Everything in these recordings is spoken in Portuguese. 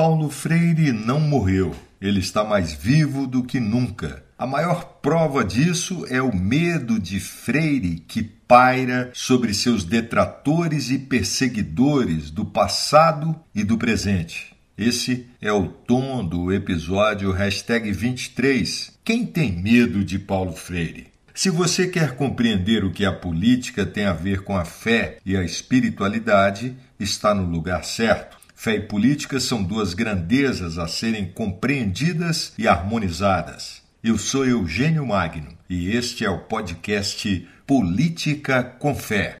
Paulo Freire não morreu. Ele está mais vivo do que nunca. A maior prova disso é o medo de Freire que paira sobre seus detratores e perseguidores do passado e do presente. Esse é o tom do episódio 23. Quem tem medo de Paulo Freire? Se você quer compreender o que a política tem a ver com a fé e a espiritualidade, está no lugar certo. Fé e política são duas grandezas a serem compreendidas e harmonizadas. Eu sou Eugênio Magno e este é o podcast Política com Fé.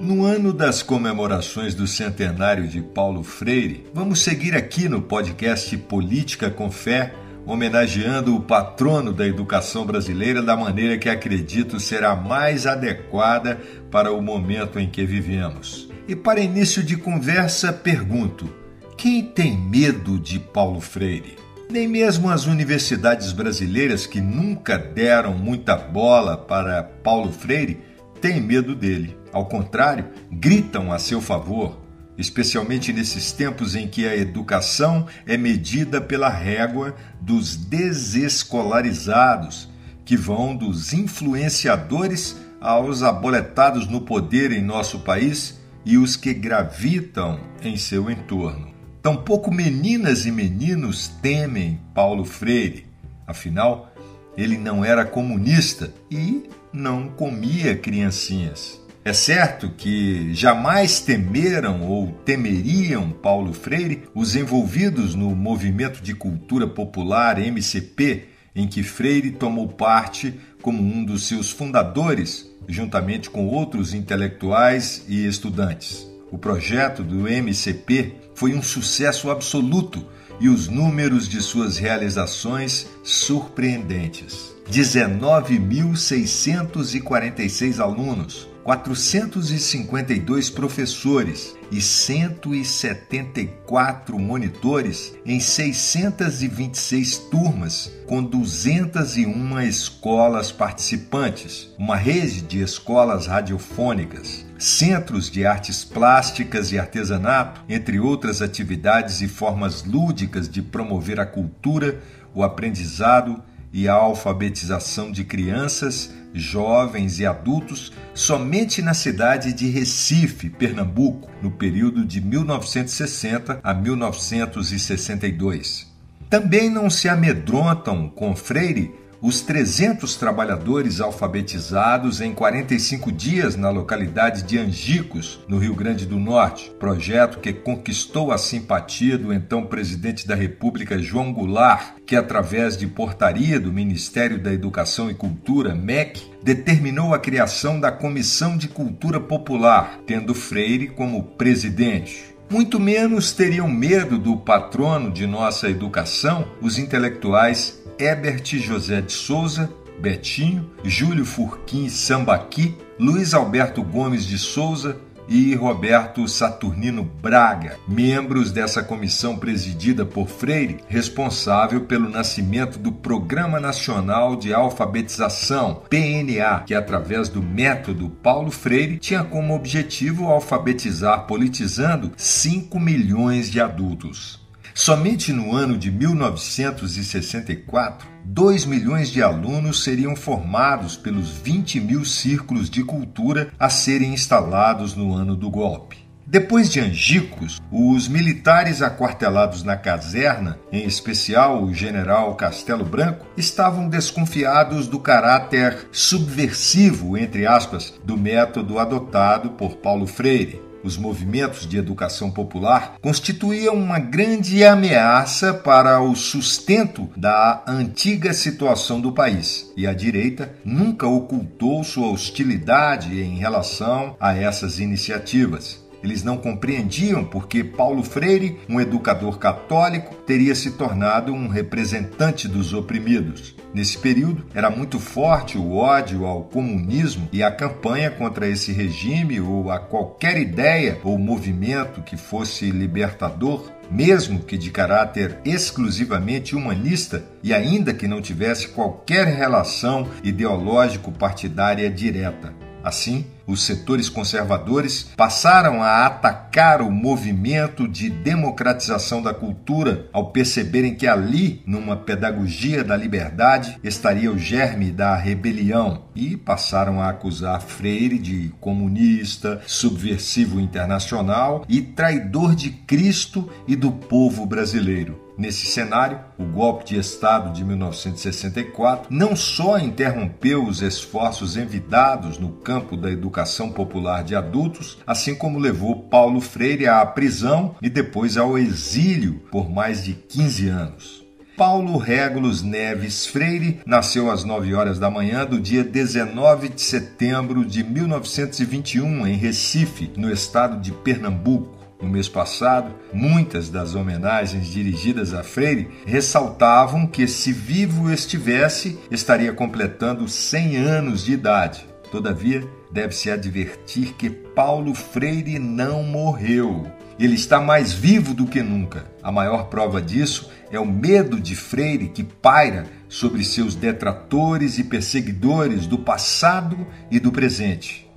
No ano das comemorações do centenário de Paulo Freire, vamos seguir aqui no podcast Política com Fé, homenageando o patrono da educação brasileira da maneira que acredito será mais adequada para o momento em que vivemos. E para início de conversa, pergunto: quem tem medo de Paulo Freire? Nem mesmo as universidades brasileiras, que nunca deram muita bola para Paulo Freire, têm medo dele. Ao contrário, gritam a seu favor, especialmente nesses tempos em que a educação é medida pela régua dos desescolarizados, que vão dos influenciadores aos aboletados no poder em nosso país e os que gravitam em seu entorno. Tampouco meninas e meninos temem Paulo Freire, afinal, ele não era comunista e não comia criancinhas. É certo que jamais temeram ou temeriam Paulo Freire os envolvidos no movimento de cultura popular MCP, em que Freire tomou parte como um dos seus fundadores, juntamente com outros intelectuais e estudantes. O projeto do MCP foi um sucesso absoluto e os números de suas realizações surpreendentes. 19.646 alunos, 452 professores e 174 monitores em 626 turmas, com 201 escolas participantes, uma rede de escolas radiofônicas, centros de artes plásticas e artesanato, entre outras atividades e formas lúdicas de promover a cultura, o aprendizado e a alfabetização de crianças jovens e adultos somente na cidade de Recife, Pernambuco, no período de 1960 a 1962. Também não se amedrontam com Freire os 300 trabalhadores alfabetizados em 45 dias na localidade de Angicos, no Rio Grande do Norte, projeto que conquistou a simpatia do então presidente da República João Goulart, que através de portaria do Ministério da Educação e Cultura, MEC, determinou a criação da Comissão de Cultura Popular, tendo Freire como presidente. Muito menos teriam medo do patrono de nossa educação os intelectuais Herbert José de Souza, Betinho, Júlio Furquim Sambaqui, Luiz Alberto Gomes de Souza e Roberto Saturnino Braga, membros dessa comissão presidida por Freire, responsável pelo nascimento do Programa Nacional de Alfabetização, PNA, que através do método Paulo Freire tinha como objetivo alfabetizar politizando 5 milhões de adultos. Somente no ano de 1964, 2 milhões de alunos seriam formados pelos 20 mil círculos de cultura a serem instalados no ano do golpe. Depois de Angicos, os militares aquartelados na caserna, em especial o general Castelo Branco, estavam desconfiados do caráter subversivo, entre aspas, do método adotado por Paulo Freire os movimentos de educação popular, constituíam uma grande ameaça para o sustento da antiga situação do país. E a direita nunca ocultou sua hostilidade em relação a essas iniciativas. Eles não compreendiam porque Paulo Freire, um educador católico, teria se tornado um representante dos oprimidos. Nesse período, era muito forte o ódio ao comunismo e a campanha contra esse regime ou a qualquer ideia ou movimento que fosse libertador, mesmo que de caráter exclusivamente humanista e ainda que não tivesse qualquer relação ideológico-partidária direta. Assim, os setores conservadores passaram a atacar o movimento de democratização da cultura ao perceberem que ali, numa pedagogia da liberdade, estaria o germe da rebelião e passaram a acusar Freire de comunista, subversivo internacional e traidor de Cristo e do povo brasileiro. Nesse cenário, o golpe de Estado de 1964 não só interrompeu os esforços envidados no campo da educação popular de adultos, assim como levou Paulo Freire à prisão e depois ao exílio por mais de 15 anos. Paulo Régulos Neves Freire nasceu às 9 horas da manhã do dia 19 de setembro de 1921 em Recife, no estado de Pernambuco. No mês passado, muitas das homenagens dirigidas a Freire ressaltavam que, se vivo estivesse, estaria completando 100 anos de idade. Todavia, deve-se advertir que Paulo Freire não morreu. Ele está mais vivo do que nunca. A maior prova disso é o medo de Freire que paira sobre seus detratores e perseguidores do passado e do presente.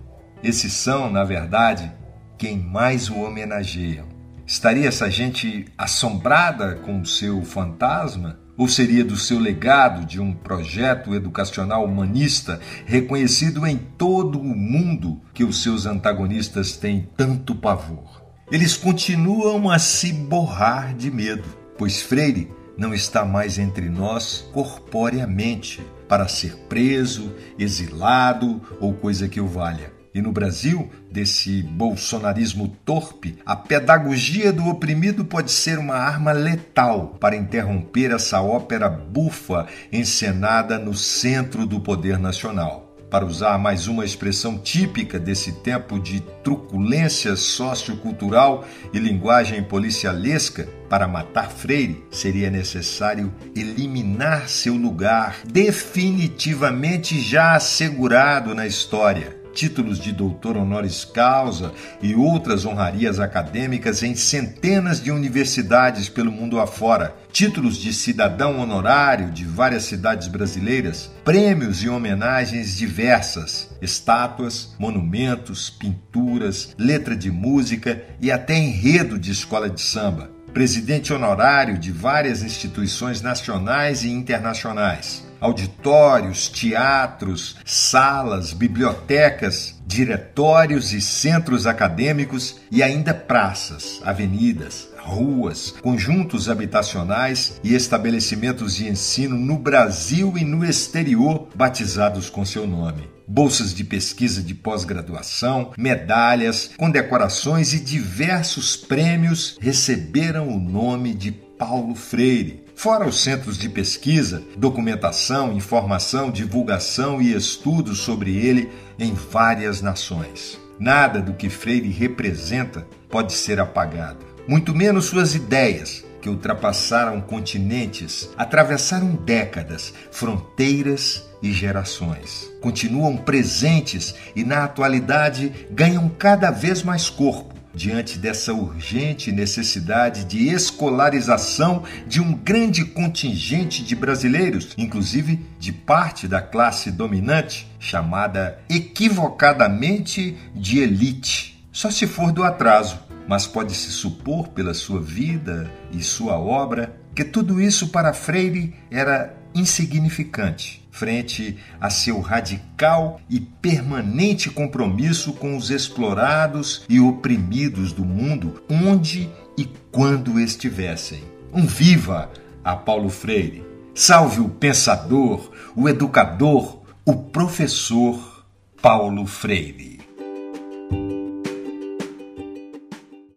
Esses são, na verdade, quem mais o homenageiam. Estaria essa gente assombrada com o seu fantasma? Ou seria do seu legado de um projeto educacional humanista reconhecido em todo o mundo que os seus antagonistas têm tanto pavor? Eles continuam a se borrar de medo, pois Freire não está mais entre nós corporeamente para ser preso, exilado ou coisa que o valha. E no Brasil, desse bolsonarismo torpe, a pedagogia do oprimido pode ser uma arma letal para interromper essa ópera bufa encenada no centro do poder nacional. Para usar mais uma expressão típica desse tempo de truculência sociocultural e linguagem policialesca, para matar Freire seria necessário eliminar seu lugar definitivamente já assegurado na história títulos de doutor honoris causa e outras honrarias acadêmicas em centenas de universidades pelo mundo afora, títulos de cidadão honorário de várias cidades brasileiras, prêmios e homenagens diversas, estátuas, monumentos, pinturas, letra de música e até enredo de escola de samba. Presidente honorário de várias instituições nacionais e internacionais auditórios, teatros, salas, bibliotecas, diretórios e centros acadêmicos e ainda praças, avenidas, ruas, conjuntos habitacionais e estabelecimentos de ensino no Brasil e no exterior batizados com seu nome. Bolsas de pesquisa de pós-graduação, medalhas, condecorações e diversos prêmios receberam o nome de Paulo Freire, fora os centros de pesquisa, documentação, informação, divulgação e estudos sobre ele em várias nações. Nada do que Freire representa pode ser apagado, muito menos suas ideias, que ultrapassaram continentes, atravessaram décadas, fronteiras e gerações. Continuam presentes e, na atualidade, ganham cada vez mais corpo diante dessa urgente necessidade de escolarização de um grande contingente de brasileiros, inclusive de parte da classe dominante, chamada equivocadamente de elite. Só se for do atraso, mas pode-se supor pela sua vida e sua obra que tudo isso para Freire era insignificante frente a seu radical e permanente compromisso com os explorados e oprimidos do mundo, onde e quando estivessem. Um viva a Paulo Freire! Salve o pensador, o educador, o professor Paulo Freire.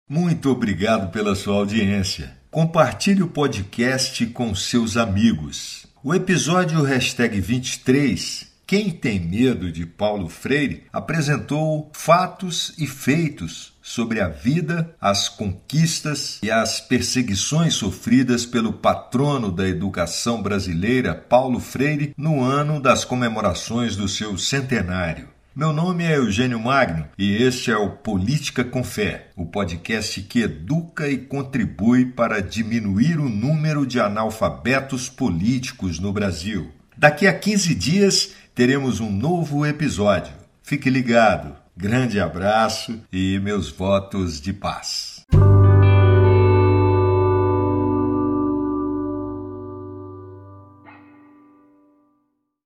Muito obrigado pela sua audiência. Compartilhe o podcast com seus amigos. O episódio hashtag 23, Quem tem medo de Paulo Freire, apresentou fatos e feitos sobre a vida, as conquistas e as perseguições sofridas pelo patrono da educação brasileira, Paulo Freire, no ano das comemorações do seu centenário. Meu nome é Eugênio Magno e este é o Política com Fé, o podcast que educa e contribui para diminuir o número de analfabetos políticos no Brasil. Daqui a 15 dias teremos um novo episódio. Fique ligado. Grande abraço e meus votos de paz.